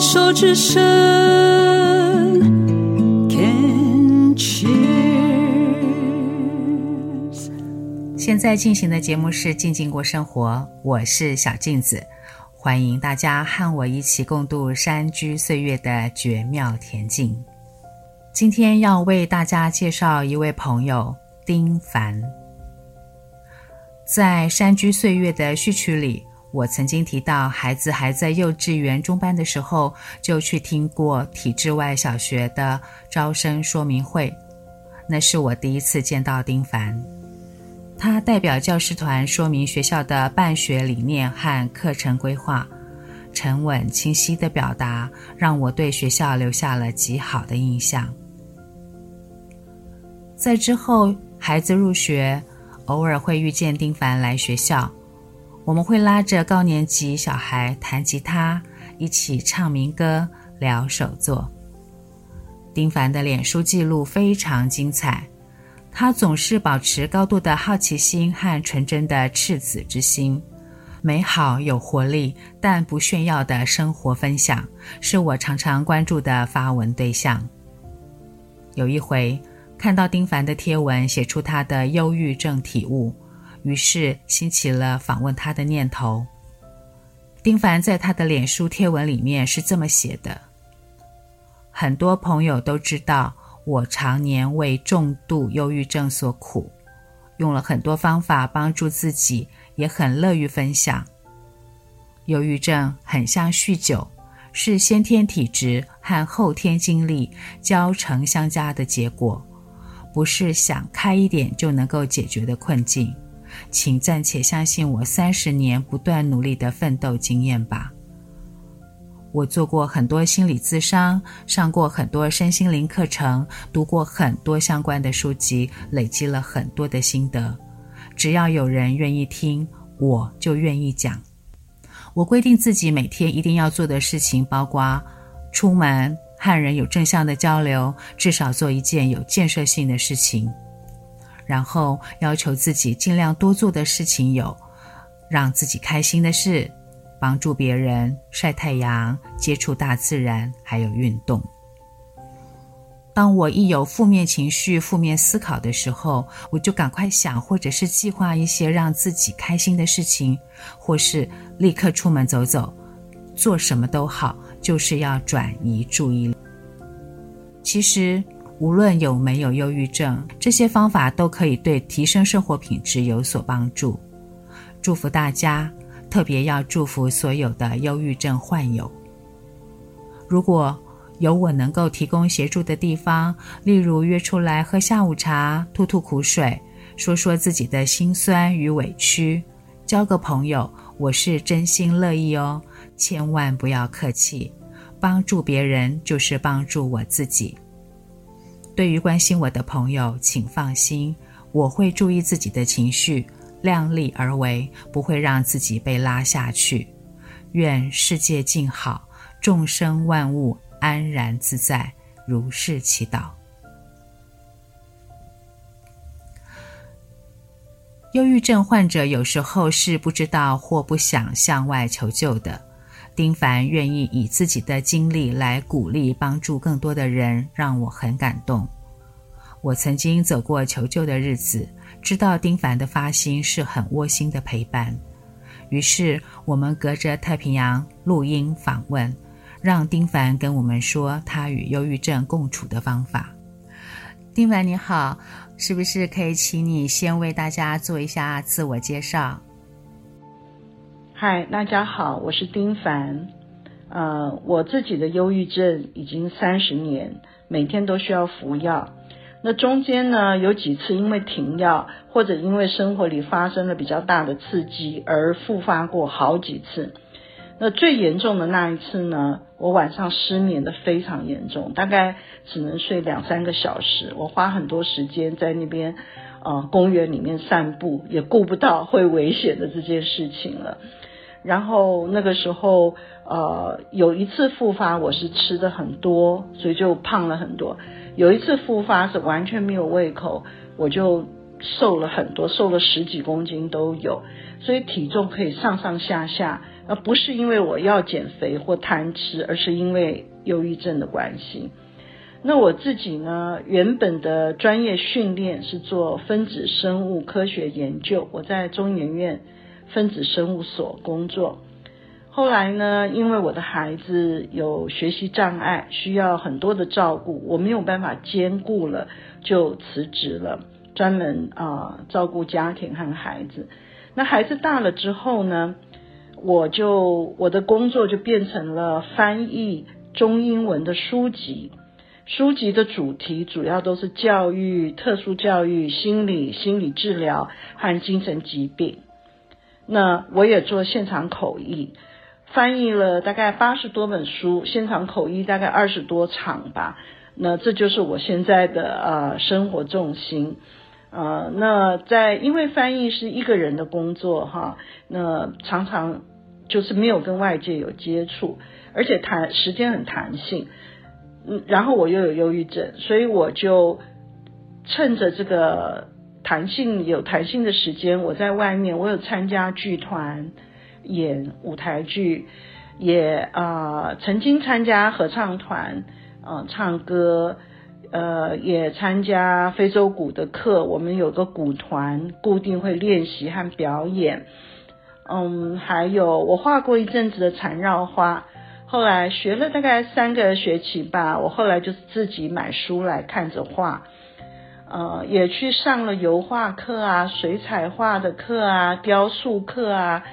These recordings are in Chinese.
手之声，Can cheers。现在进行的节目是《静静过生活》，我是小静子，欢迎大家和我一起共度山居岁月的绝妙恬静。今天要为大家介绍一位朋友丁凡。在《山居岁月》的序曲里，我曾经提到，孩子还在幼稚园中班的时候，就去听过体制外小学的招生说明会。那是我第一次见到丁凡，他代表教师团说明学校的办学理念和课程规划，沉稳清晰的表达，让我对学校留下了极好的印象。在之后，孩子入学，偶尔会遇见丁凡来学校。我们会拉着高年级小孩弹吉他，一起唱民歌、聊手作。丁凡的脸书记录非常精彩，他总是保持高度的好奇心和纯真的赤子之心，美好有活力但不炫耀的生活分享，是我常常关注的发文对象。有一回看到丁凡的贴文，写出他的忧郁症体悟。于是兴起了访问他的念头。丁凡在他的脸书贴文里面是这么写的：很多朋友都知道我常年为重度忧郁症所苦，用了很多方法帮助自己，也很乐于分享。忧郁症很像酗酒，是先天体质和后天经历交成相加的结果，不是想开一点就能够解决的困境。请暂且相信我三十年不断努力的奋斗经验吧。我做过很多心理咨商，上过很多身心灵课程，读过很多相关的书籍，累积了很多的心得。只要有人愿意听，我就愿意讲。我规定自己每天一定要做的事情，包括出门和人有正向的交流，至少做一件有建设性的事情。然后要求自己尽量多做的事情有：让自己开心的事、帮助别人、晒太阳、接触大自然，还有运动。当我一有负面情绪、负面思考的时候，我就赶快想，或者是计划一些让自己开心的事情，或是立刻出门走走，做什么都好，就是要转移注意力。其实。无论有没有忧郁症，这些方法都可以对提升生活品质有所帮助。祝福大家，特别要祝福所有的忧郁症患友。如果有我能够提供协助的地方，例如约出来喝下午茶、吐吐苦水、说说自己的辛酸与委屈、交个朋友，我是真心乐意哦。千万不要客气，帮助别人就是帮助我自己。对于关心我的朋友，请放心，我会注意自己的情绪，量力而为，不会让自己被拉下去。愿世界静好，众生万物安然自在，如是祈祷。忧郁症患者有时候是不知道或不想向外求救的。丁凡愿意以自己的经历来鼓励、帮助更多的人，让我很感动。我曾经走过求救的日子，知道丁凡的发心是很窝心的陪伴。于是我们隔着太平洋录音访问，让丁凡跟我们说他与忧郁症共处的方法。丁凡你好，是不是可以请你先为大家做一下自我介绍？嗨，大家好，我是丁凡。呃，我自己的忧郁症已经三十年，每天都需要服药。那中间呢，有几次因为停药，或者因为生活里发生了比较大的刺激而复发过好几次。那最严重的那一次呢，我晚上失眠的非常严重，大概只能睡两三个小时。我花很多时间在那边，呃，公园里面散步，也顾不到会危险的这件事情了。然后那个时候，呃，有一次复发，我是吃的很多，所以就胖了很多。有一次复发是完全没有胃口，我就瘦了很多，瘦了十几公斤都有，所以体重可以上上下下，而不是因为我要减肥或贪吃，而是因为忧郁症的关系。那我自己呢，原本的专业训练是做分子生物科学研究，我在中研院分子生物所工作。后来呢，因为我的孩子有学习障碍，需要很多的照顾，我没有办法兼顾了，就辞职了，专门啊、照顾家庭和孩子。那孩子大了之后呢，我就我的工作就变成了翻译中英文的书籍。书籍的主题主要都是教育、特殊教育、心理、心理治疗和精神疾病。那我也做现场口译，翻译了大概八十多本书，现场口译大概二十多场吧。那这就是我现在的呃生活重心。呃，那在因为翻译是一个人的工作哈，那常常就是没有跟外界有接触，而且弹时间很弹性。嗯，然后我又有忧郁症，所以我就趁着这个弹性有弹性的时间，我在外面，我有参加剧团演舞台剧，也啊、曾经参加合唱团啊、呃、唱歌，呃也参加非洲鼓的课，我们有个鼓团固定会练习和表演，嗯，还有我画过一阵子的缠绕花。后来学了大概三个学期吧，我后来就是自己买书来看着画，呃，也去上了油画课啊、水彩画的课啊、雕塑课啊，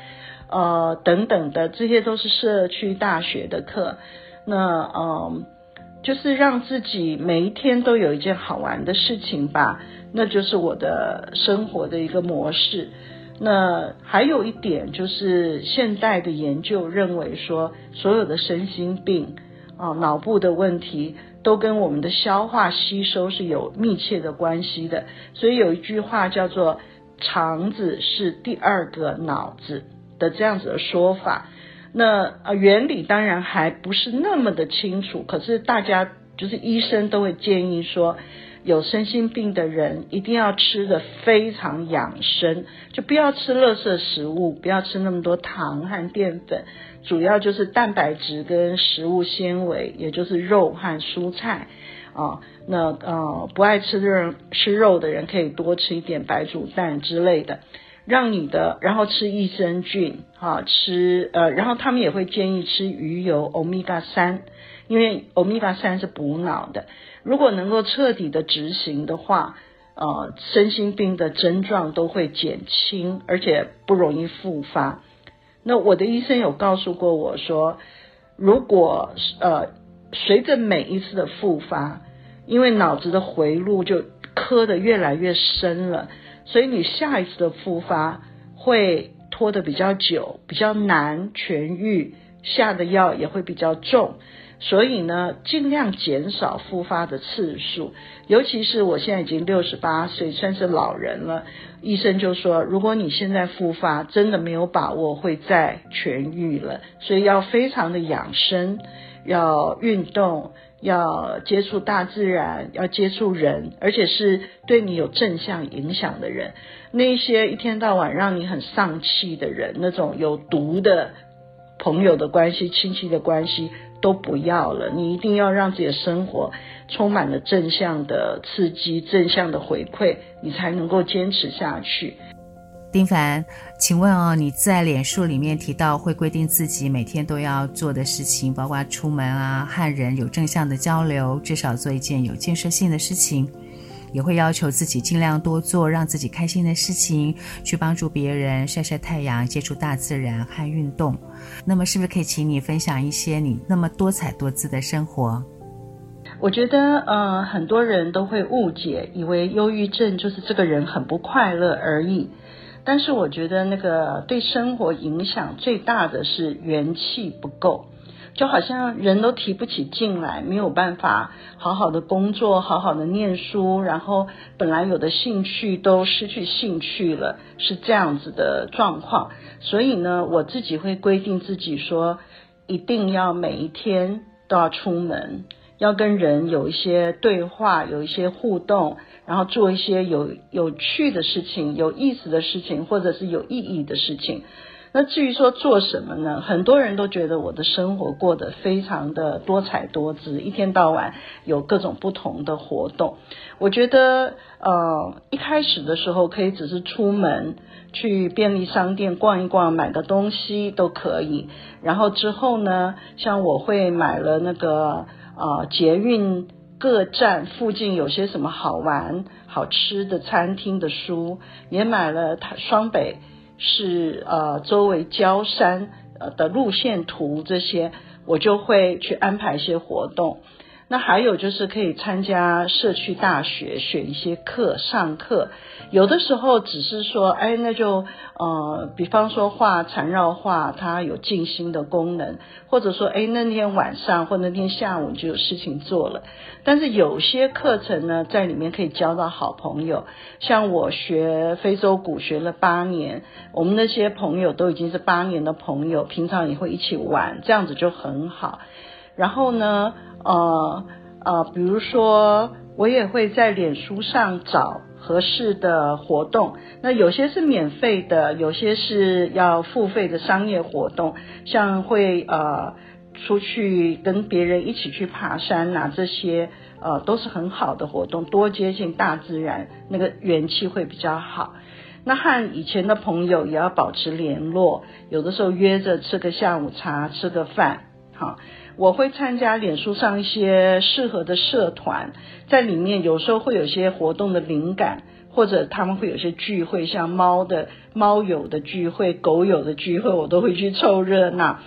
呃，等等的，这些都是社区大学的课。那嗯、就是让自己每一天都有一件好玩的事情吧，那就是我的生活的一个模式。那还有一点就是，现代的研究认为说，所有的身心病啊、脑部的问题，都跟我们的消化吸收是有密切的关系的。所以有一句话叫做“肠子是第二个脑子”的这样子的说法。那啊，原理当然还不是那么的清楚，可是大家就是医生都会建议说。有身心病的人一定要吃的非常养生，就不要吃垃圾食物，不要吃那么多糖和淀粉，主要就是蛋白质跟食物纤维，也就是肉和蔬菜。啊。那呃不爱吃的人，吃肉的人可以多吃一点白煮蛋之类的，让你的，然后吃益生菌啊，吃呃，然后他们也会建议吃鱼油欧米伽三，因为欧米伽三是补脑的。如果能够彻底的执行的话，呃，身心病的症状都会减轻，而且不容易复发。那我的医生有告诉过我说，如果呃随着每一次的复发，因为脑子的回路就磕得越来越深了，所以你下一次的复发会拖得比较久，比较难痊愈，下的药也会比较重。所以呢，尽量减少复发的次数，尤其是我现在已经六十八岁，算是老人了。医生就说，如果你现在复发，真的没有把握会再痊愈了，所以要非常的养生，要运动，要接触大自然，要接触人，而且是对你有正向影响的人。那些一天到晚让你很丧气的人，那种有毒的朋友的关系、亲戚的关系。都不要了，你一定要让自己的生活充满了正向的刺激、正向的回馈，你才能够坚持下去。丁凡，请问哦，你在脸书里面提到会规定自己每天都要做的事情，包括出门啊、和人有正向的交流，至少做一件有建设性的事情。也会要求自己尽量多做让自己开心的事情，去帮助别人，晒晒太阳，接触大自然和运动。那么，是不是可以请你分享一些你那么多彩多姿的生活？我觉得，呃，很多人都会误解，以为忧郁症就是这个人很不快乐而已。但是，我觉得那个对生活影响最大的是元气不够。就好像人都提不起劲来，没有办法好好的工作，好好的念书，然后本来有的兴趣都失去兴趣了，是这样子的状况。所以呢，我自己会规定自己说，一定要每一天都要出门，要跟人有一些对话，有一些互动，然后做一些有有趣的事情、有意思的事情，或者是有意义的事情。那至于说做什么呢？很多人都觉得我的生活过得非常的多彩多姿，一天到晚有各种不同的活动。我觉得，呃，一开始的时候可以只是出门去便利商店逛一逛，买个东西都可以。然后之后呢，像我会买了那个啊捷运各站附近有些什么好玩好吃的餐厅的书，也买了它双北。是呃，周围郊山呃的路线图这些，我就会去安排一些活动。那还有就是可以参加社区大学，选一些课上课。有的时候只是说，哎，那就呃，比方说画缠绕画，它有静心的功能，或者说，哎，那天晚上或那天下午就有事情做了。但是有些课程呢，在里面可以交到好朋友。像我学非洲鼓学了八年，我们那些朋友都已经是八年的朋友，平常也会一起玩，这样子就很好。然后呢，呃呃，比如说，我也会在脸书上找合适的活动。那有些是免费的，有些是要付费的商业活动，像会呃出去跟别人一起去爬山呐、啊，这些呃都是很好的活动，多接近大自然，那个元气会比较好。那和以前的朋友也要保持联络，有的时候约着吃个下午茶，吃个饭，好。我会参加脸书上一些适合的社团，在里面有时候会有些活动的灵感，或者他们会有些聚会，像猫的猫友的聚会、狗友的聚会，我都会去凑热闹。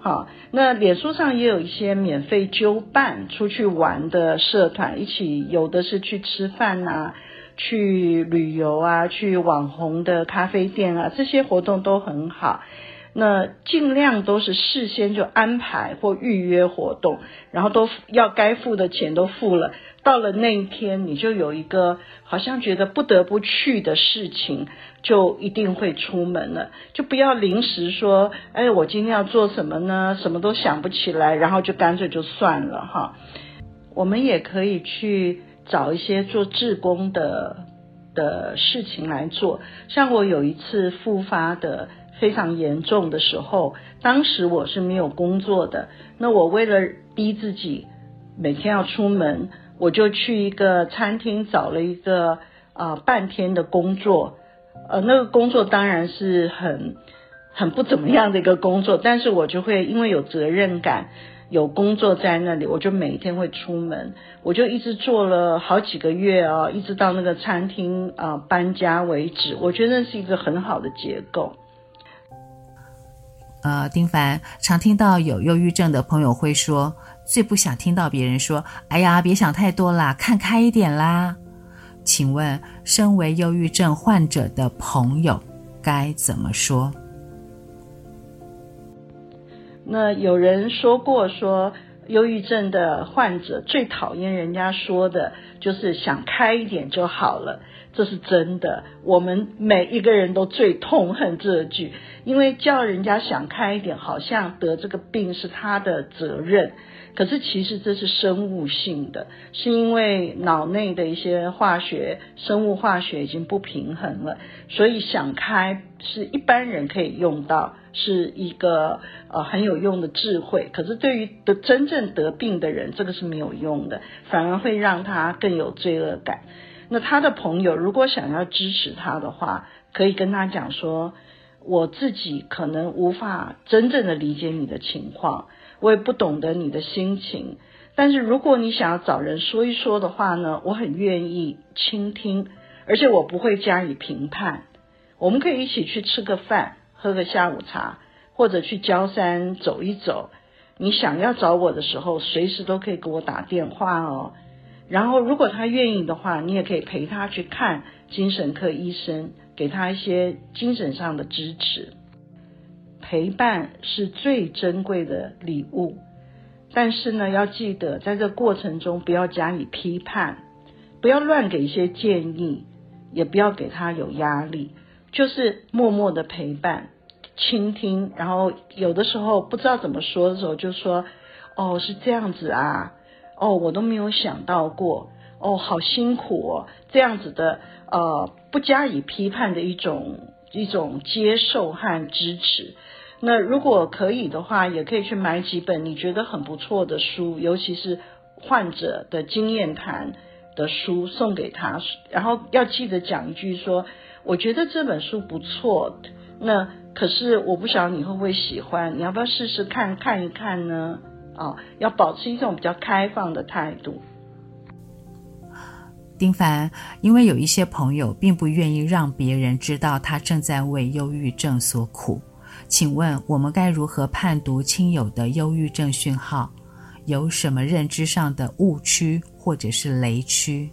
好，那脸书上也有一些免费揪伴出去玩的社团，一起有的是去吃饭啊，去旅游啊，去网红的咖啡店啊，这些活动都很好。那尽量都是事先就安排或预约活动，然后都要该付的钱都付了，到了那一天你就有一个好像觉得不得不去的事情，就一定会出门了，就不要临时说，哎，我今天要做什么呢？什么都想不起来，然后就干脆就算了哈。我们也可以去找一些做志工的的事情来做，像我有一次复发的。非常严重的时候，当时我是没有工作的。那我为了逼自己每天要出门，我就去一个餐厅找了一个啊、半天的工作。呃，那个工作当然是很很不怎么样的一个工作，但是我就会因为有责任感，有工作在那里，我就每一天会出门。我就一直做了好几个月啊，一直到那个餐厅啊、搬家为止。我觉得那是一个很好的结构。呃，丁凡常听到有忧郁症的朋友会说，最不想听到别人说：“哎呀，别想太多啦，看开一点啦。”请问，身为忧郁症患者的朋友该怎么说？那有人说过说，忧郁症的患者最讨厌人家说的就是想开一点就好了。这是真的，我们每一个人都最痛恨这句，因为叫人家想开一点，好像得这个病是他的责任。可是其实这是生物性的，是因为脑内的一些化学、生物化学已经不平衡了，所以想开是一般人可以用到，是一个呃很有用的智慧。可是对于得真正得病的人，这个是没有用的，反而会让他更有罪恶感。那他的朋友如果想要支持他的话，可以跟他讲说，我自己可能无法真正的理解你的情况，我也不懂得你的心情。但是如果你想要找人说一说的话呢，我很愿意倾听，而且我不会加以评判。我们可以一起去吃个饭，喝个下午茶，或者去郊山走一走。你想要找我的时候，随时都可以给我打电话哦。然后，如果他愿意的话，你也可以陪他去看精神科医生，给他一些精神上的支持。陪伴是最珍贵的礼物，但是呢，要记得在这过程中不要加以批判，不要乱给一些建议，也不要给他有压力，就是默默的陪伴、倾听。然后有的时候不知道怎么说的时候，就说：“哦，是这样子啊。”哦，我都没有想到过，哦，好辛苦哦，这样子的呃不加以批判的一种一种接受和支持。那如果可以的话，也可以去买几本你觉得很不错的书，尤其是患者的经验谈的书送给他，然后要记得讲一句说，我觉得这本书不错，那可是我不晓得你会不会喜欢，你要不要试试看看一看呢？啊、要保持一种比较开放的态度。丁凡，因为有一些朋友并不愿意让别人知道他正在为忧郁症所苦。请问我们该如何判读亲友的忧郁症讯号？有什么认知上的误区或者是雷区？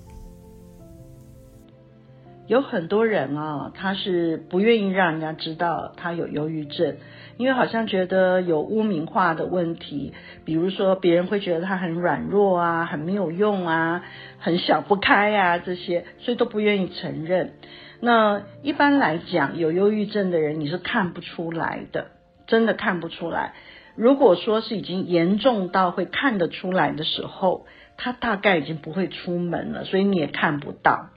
有很多人啊，他是不愿意让人家知道他有忧郁症，因为好像觉得有污名化的问题，比如说别人会觉得他很软弱啊，很没有用啊，很想不开啊这些，所以都不愿意承认。那一般来讲，有忧郁症的人你是看不出来的，真的看不出来。如果说是已经严重到会看得出来的时候，他大概已经不会出门了，所以你也看不到。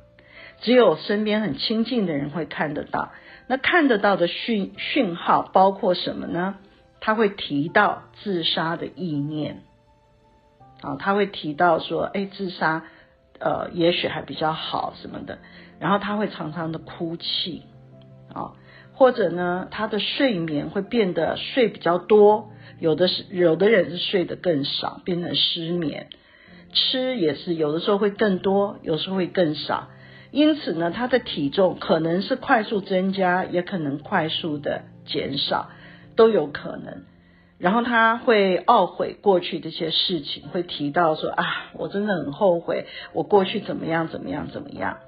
只有身边很亲近的人会看得到。那看得到的讯讯号包括什么呢？他会提到自杀的意念，啊，他会提到说，哎，自杀，呃，也许还比较好什么的。然后他会常常的哭泣，啊，或者呢，他的睡眠会变得睡比较多，有的是有的人是睡得更少，变成失眠。吃也是有的时候会更多，有时候会更少。因此呢，他的体重可能是快速增加，也可能快速的减少，都有可能。然后他会懊悔过去这些事情，会提到说啊，我真的很后悔，我过去怎么样怎么样怎么样。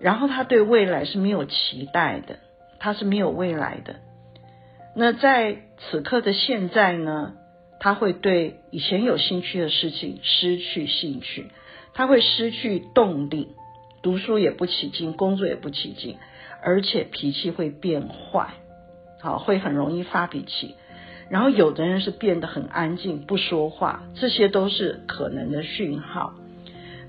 然后他对未来是没有期待的，他是没有未来的。那在此刻的现在呢，他会对以前有兴趣的事情失去兴趣，他会失去动力，读书也不起劲，工作也不起劲，而且脾气会变坏，好，会很容易发脾气。然后有的人是变得很安静，不说话，这些都是可能的讯号。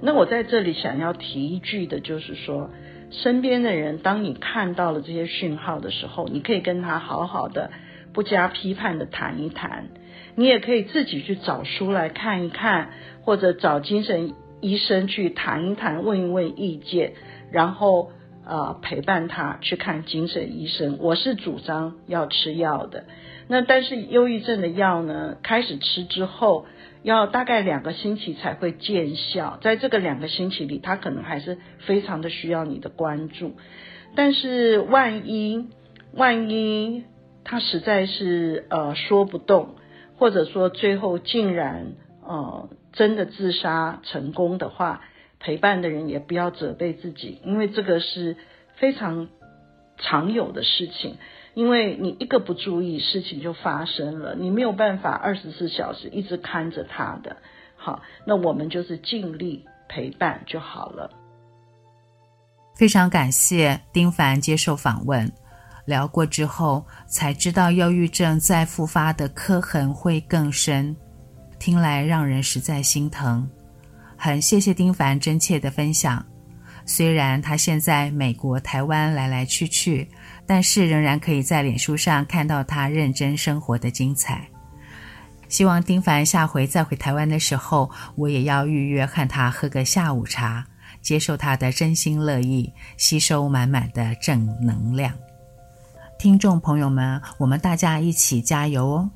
那我在这里想要提一句的，就是说，身边的人，当你看到了这些讯号的时候，你可以跟他好好的、不加批判的谈一谈。你也可以自己去找书来看一看，或者找精神医生去谈一谈，问一问意见，然后呃陪伴他去看精神医生。我是主张要吃药的。那但是忧郁症的药呢，开始吃之后。要大概两个星期才会见效，在这个两个星期里，他可能还是非常的需要你的关注。但是万一万一他实在是呃说不动，或者说最后竟然呃真的自杀成功的话，陪伴的人也不要责备自己，因为这个是非常常有的事情。因为你一个不注意，事情就发生了，你没有办法二十四小时一直看着他的。好，那我们就是尽力陪伴就好了。非常感谢丁凡接受访问，聊过之后才知道忧郁症再复发的刻痕会更深，听来让人实在心疼。很谢谢丁凡真切的分享。虽然他现在美国、台湾来来去去，但是仍然可以在脸书上看到他认真生活的精彩。希望丁凡下回再回台湾的时候，我也要预约和他喝个下午茶，接受他的真心乐意，吸收满满的正能量。听众朋友们，我们大家一起加油哦！